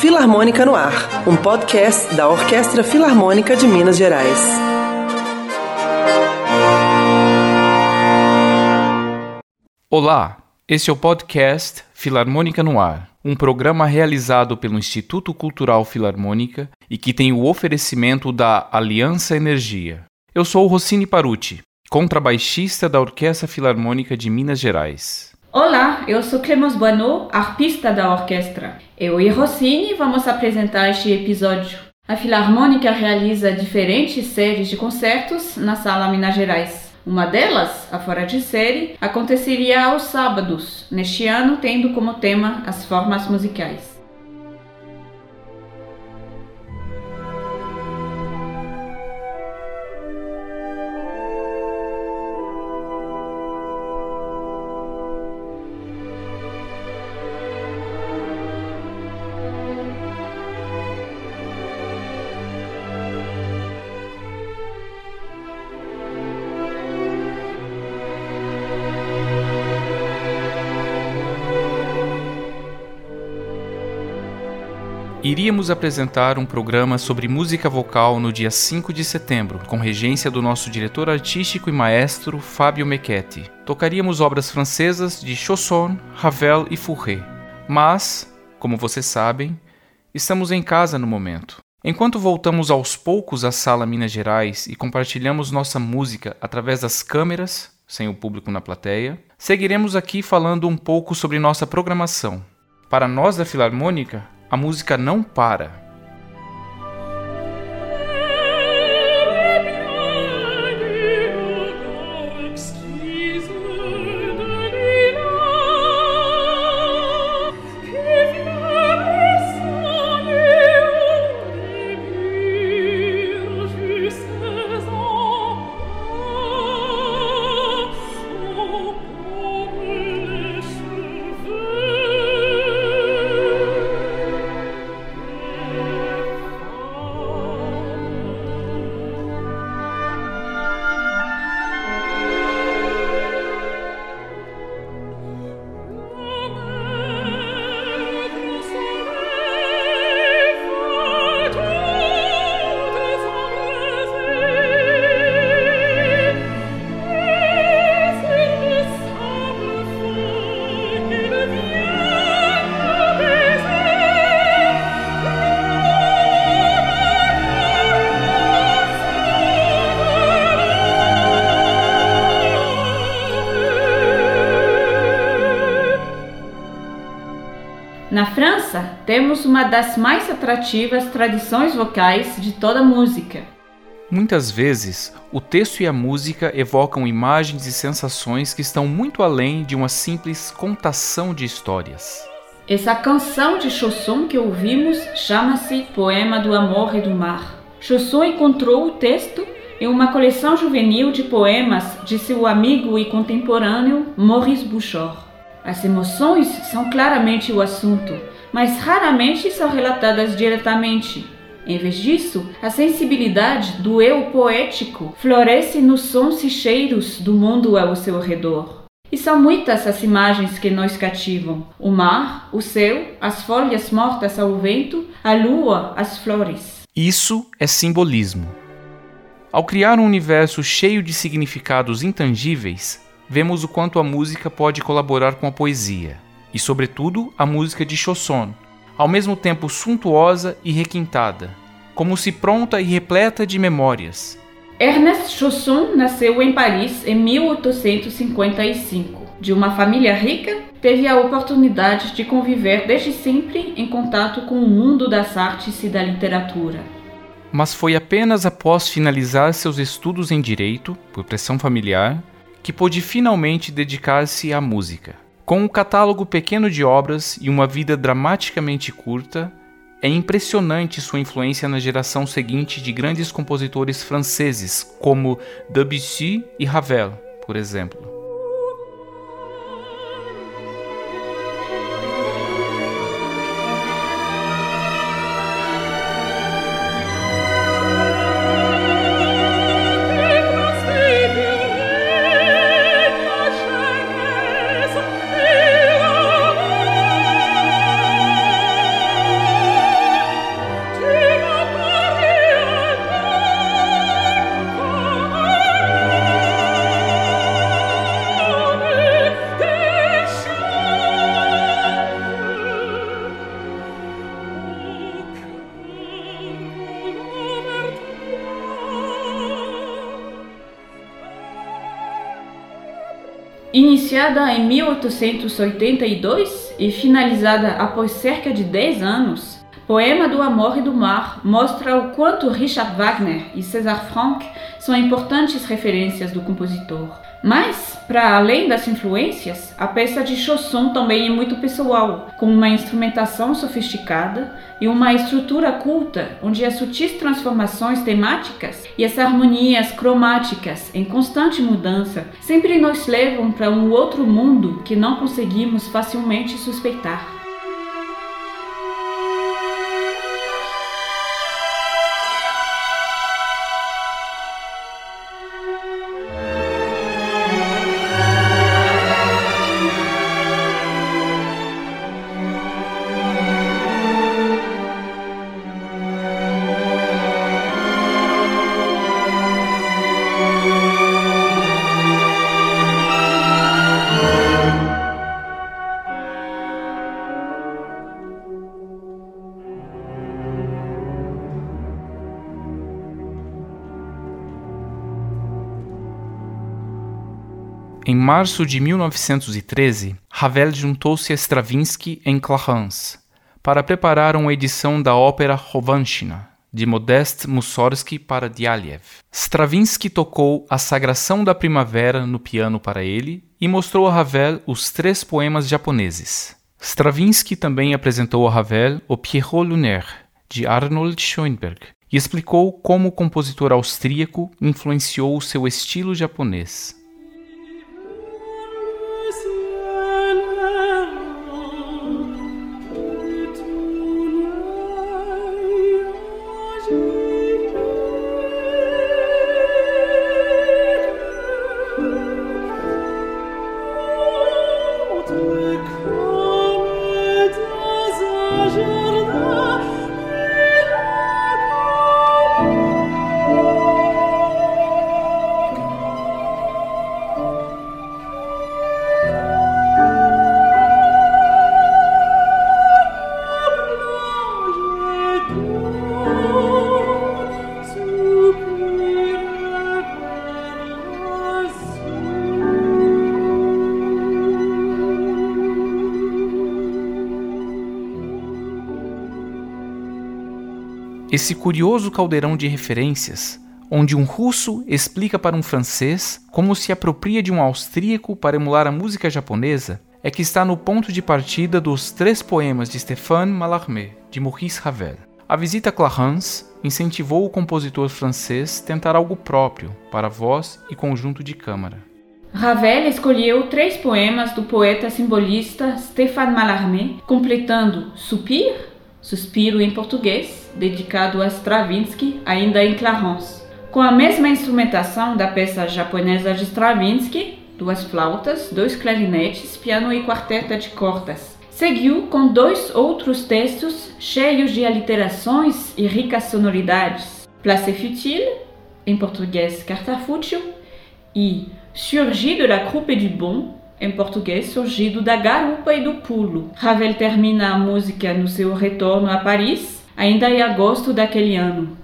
Filarmônica no Ar, um podcast da Orquestra Filarmônica de Minas Gerais. Olá, este é o podcast Filarmônica no Ar, um programa realizado pelo Instituto Cultural Filarmônica e que tem o oferecimento da Aliança Energia. Eu sou Rossini Paruti, contrabaixista da Orquestra Filarmônica de Minas Gerais. Olá, eu sou Clemens Boineau, arpista da orquestra. Eu e Rossini vamos apresentar este episódio. A Filarmônica realiza diferentes séries de concertos na Sala Minas Gerais. Uma delas, a Fora de Série, aconteceria aos sábados, neste ano tendo como tema as formas musicais. Iríamos apresentar um programa sobre música vocal no dia 5 de setembro, com regência do nosso diretor artístico e maestro Fábio Mechetti. Tocaríamos obras francesas de Chausson, Ravel e Fauré. Mas, como vocês sabem, estamos em casa no momento. Enquanto voltamos aos poucos à Sala Minas Gerais e compartilhamos nossa música através das câmeras, sem o público na plateia, seguiremos aqui falando um pouco sobre nossa programação. Para nós da Filarmônica, a música não para. Temos uma das mais atrativas tradições vocais de toda a música. Muitas vezes, o texto e a música evocam imagens e sensações que estão muito além de uma simples contação de histórias. Essa canção de Chausson que ouvimos chama-se Poema do Amor e do Mar. Chausson encontrou o texto em uma coleção juvenil de poemas de seu amigo e contemporâneo Maurice Bouchard. As emoções são claramente o assunto, mas raramente são relatadas diretamente. Em vez disso, a sensibilidade do eu poético floresce nos sons e cheiros do mundo ao seu redor. E são muitas as imagens que nos cativam: o mar, o céu, as folhas mortas ao vento, a lua, as flores. Isso é simbolismo. Ao criar um universo cheio de significados intangíveis, vemos o quanto a música pode colaborar com a poesia, e, sobretudo, a música de Chausson, ao mesmo tempo suntuosa e requintada, como se pronta e repleta de memórias. Ernest Chausson nasceu em Paris em 1855. De uma família rica, teve a oportunidade de conviver desde sempre em contato com o mundo das artes e da literatura. Mas foi apenas após finalizar seus estudos em direito, por pressão familiar, que pôde finalmente dedicar-se à música. Com um catálogo pequeno de obras e uma vida dramaticamente curta, é impressionante sua influência na geração seguinte de grandes compositores franceses como Debussy e Ravel, por exemplo. Iniciada em 1882 e finalizada após cerca de 10 anos, Poema do Amor e do Mar mostra o quanto Richard Wagner e César Franck são importantes referências do compositor. Mas, para além das influências, a peça de Chausson também é muito pessoal, com uma instrumentação sofisticada e uma estrutura culta, onde as sutis transformações temáticas e as harmonias cromáticas em constante mudança sempre nos levam para um outro mundo que não conseguimos facilmente suspeitar. Março de 1913, Ravel juntou-se a Stravinsky em Clarence para preparar uma edição da ópera Rovanchina, de Modest Mussorgsky para Dialiev. Stravinsky tocou A Sagração da Primavera no piano para ele e mostrou a Ravel os três poemas japoneses. Stravinsky também apresentou a Ravel o Pierrot Lunaire, de Arnold Schoenberg, e explicou como o compositor austríaco influenciou o seu estilo japonês. Esse curioso caldeirão de referências, onde um russo explica para um francês como se apropria de um austríaco para emular a música japonesa, é que está no ponto de partida dos três poemas de Stéphane Mallarmé, de Maurice Ravel. A visita a Clarence incentivou o compositor francês tentar algo próprio para voz e conjunto de câmara. Ravel escolheu três poemas do poeta simbolista Stéphane Mallarmé, completando Soupir, Suspiro em português, dedicado a Stravinsky, ainda em Clarence. Com a mesma instrumentação da peça japonesa de Stravinsky, duas flautas, dois clarinetes, piano e quarteta de cordas. Seguiu com dois outros textos cheios de aliterações e ricas sonoridades. Place futile, em português Carta Fútil, e Surgir de la croupe du bon, em português surgido da garupa e do pulo. Ravel termina a música no seu retorno a Paris, ainda em agosto daquele ano.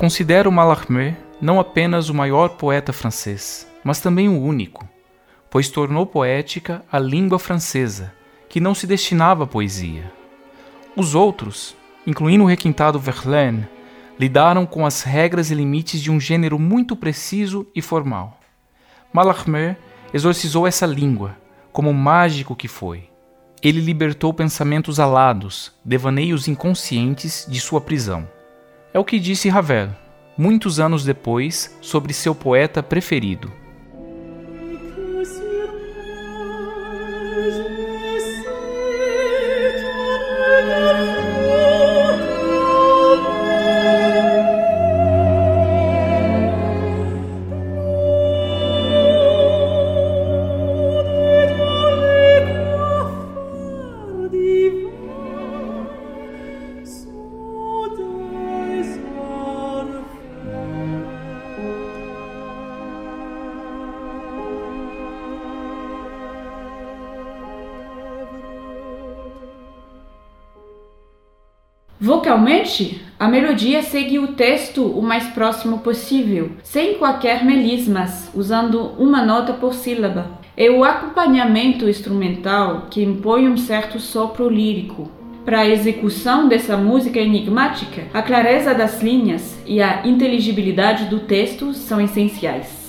Considero Mallarmé não apenas o maior poeta francês, mas também o único, pois tornou poética a língua francesa, que não se destinava à poesia. Os outros, incluindo o requintado Verlaine, lidaram com as regras e limites de um gênero muito preciso e formal. Mallarmé exorcizou essa língua, como mágico que foi. Ele libertou pensamentos alados, devaneios inconscientes de sua prisão. É o que disse Ravel, muitos anos depois, sobre seu poeta preferido. Vocalmente, a melodia segue o texto o mais próximo possível, sem qualquer melismas, usando uma nota por sílaba. É o acompanhamento instrumental que impõe um certo sopro lírico. Para a execução dessa música enigmática, a clareza das linhas e a inteligibilidade do texto são essenciais.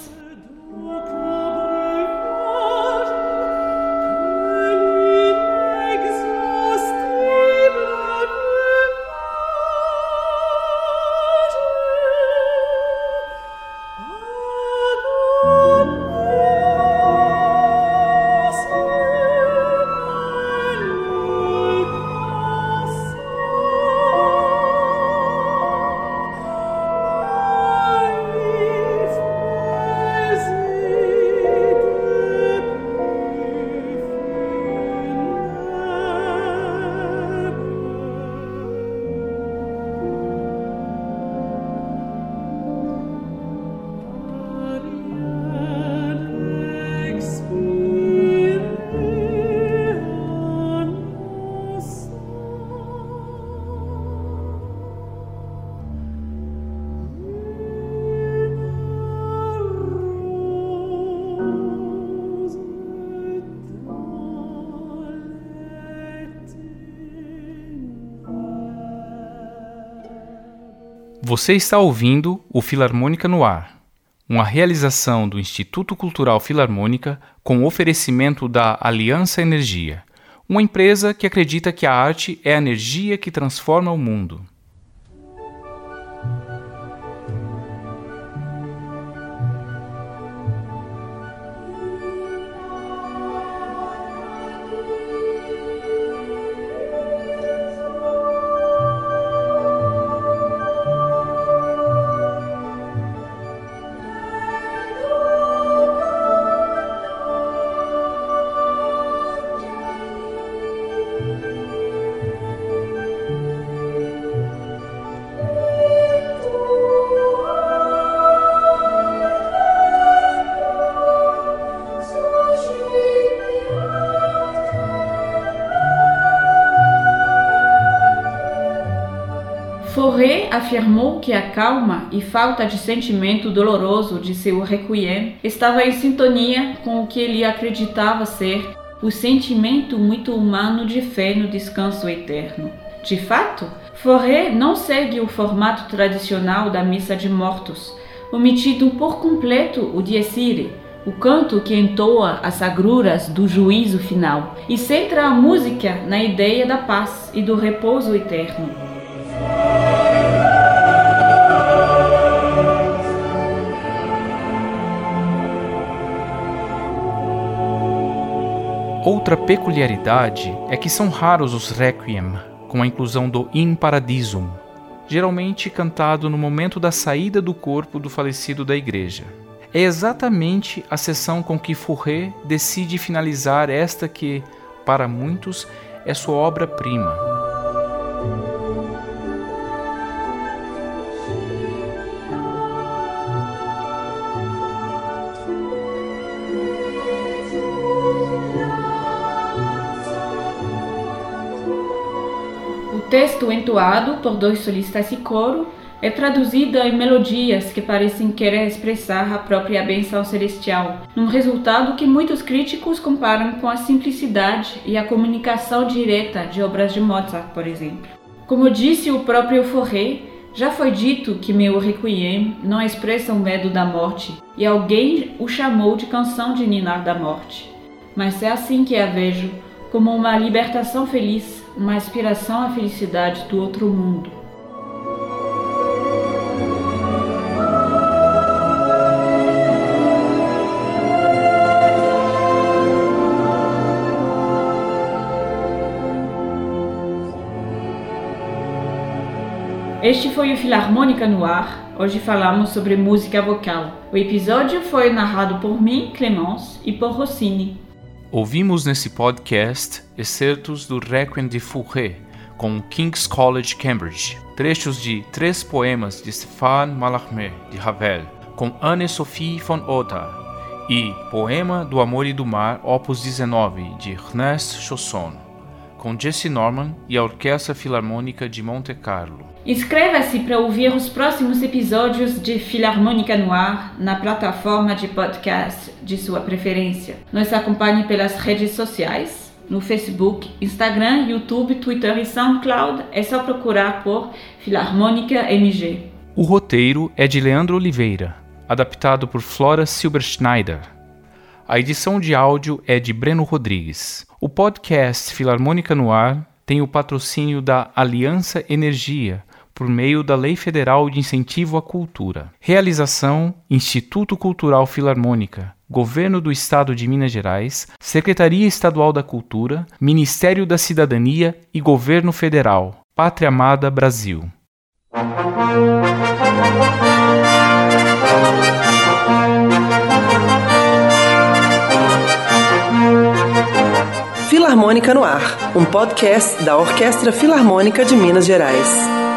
Você está ouvindo o Filarmônica no Ar, uma realização do Instituto Cultural Filarmônica com oferecimento da Aliança Energia, uma empresa que acredita que a arte é a energia que transforma o mundo. Afirmou que a calma e falta de sentimento doloroso de seu requiem estava em sintonia com o que ele acreditava ser o sentimento muito humano de fé no descanso eterno. De fato, Fauré não segue o formato tradicional da missa de mortos, omitindo por completo o Dies Irae, o canto que entoa as agruras do juízo final, e centra a música na ideia da paz e do repouso eterno. Outra peculiaridade é que são raros os requiem, com a inclusão do In Paradisum, geralmente cantado no momento da saída do corpo do falecido da igreja. É exatamente a sessão com que Fourré decide finalizar esta que, para muitos, é sua obra-prima. Texto entoado por dois solistas e coro é traduzida em melodias que parecem querer expressar a própria benção celestial, num resultado que muitos críticos comparam com a simplicidade e a comunicação direta de obras de Mozart, por exemplo. Como disse o próprio Fauré, já foi dito que meu requiem não expressa o medo da morte, e alguém o chamou de canção de ninar da morte. Mas é assim que a vejo, como uma libertação feliz, uma aspiração à felicidade do outro mundo. Este foi o Filarmônica no Ar. Hoje falamos sobre música vocal. O episódio foi narrado por mim, Clemence, e por Rossini. Ouvimos nesse podcast excertos do Requiem de Fauré, com King's College Cambridge, trechos de três poemas de Stéphane Mallarmé, de Ravel, com Anne-Sophie von Otter, e Poema do Amor e do Mar, opus 19, de Ernest Chausson, com Jesse Norman e a Orquestra Filarmônica de Monte Carlo. Inscreva-se para ouvir os próximos episódios de Filarmônica no Ar na plataforma de podcast de sua preferência. Nos acompanhe pelas redes sociais, no Facebook, Instagram, YouTube, Twitter e SoundCloud. É só procurar por Filarmônica MG. O roteiro é de Leandro Oliveira, adaptado por Flora Silberschneider. A edição de áudio é de Breno Rodrigues. O podcast Filarmônica no Ar tem o patrocínio da Aliança Energia por meio da Lei Federal de Incentivo à Cultura. Realização: Instituto Cultural Filarmônica, Governo do Estado de Minas Gerais, Secretaria Estadual da Cultura, Ministério da Cidadania e Governo Federal. Pátria Amada Brasil. Filarmônica no Ar, um podcast da Orquestra Filarmônica de Minas Gerais.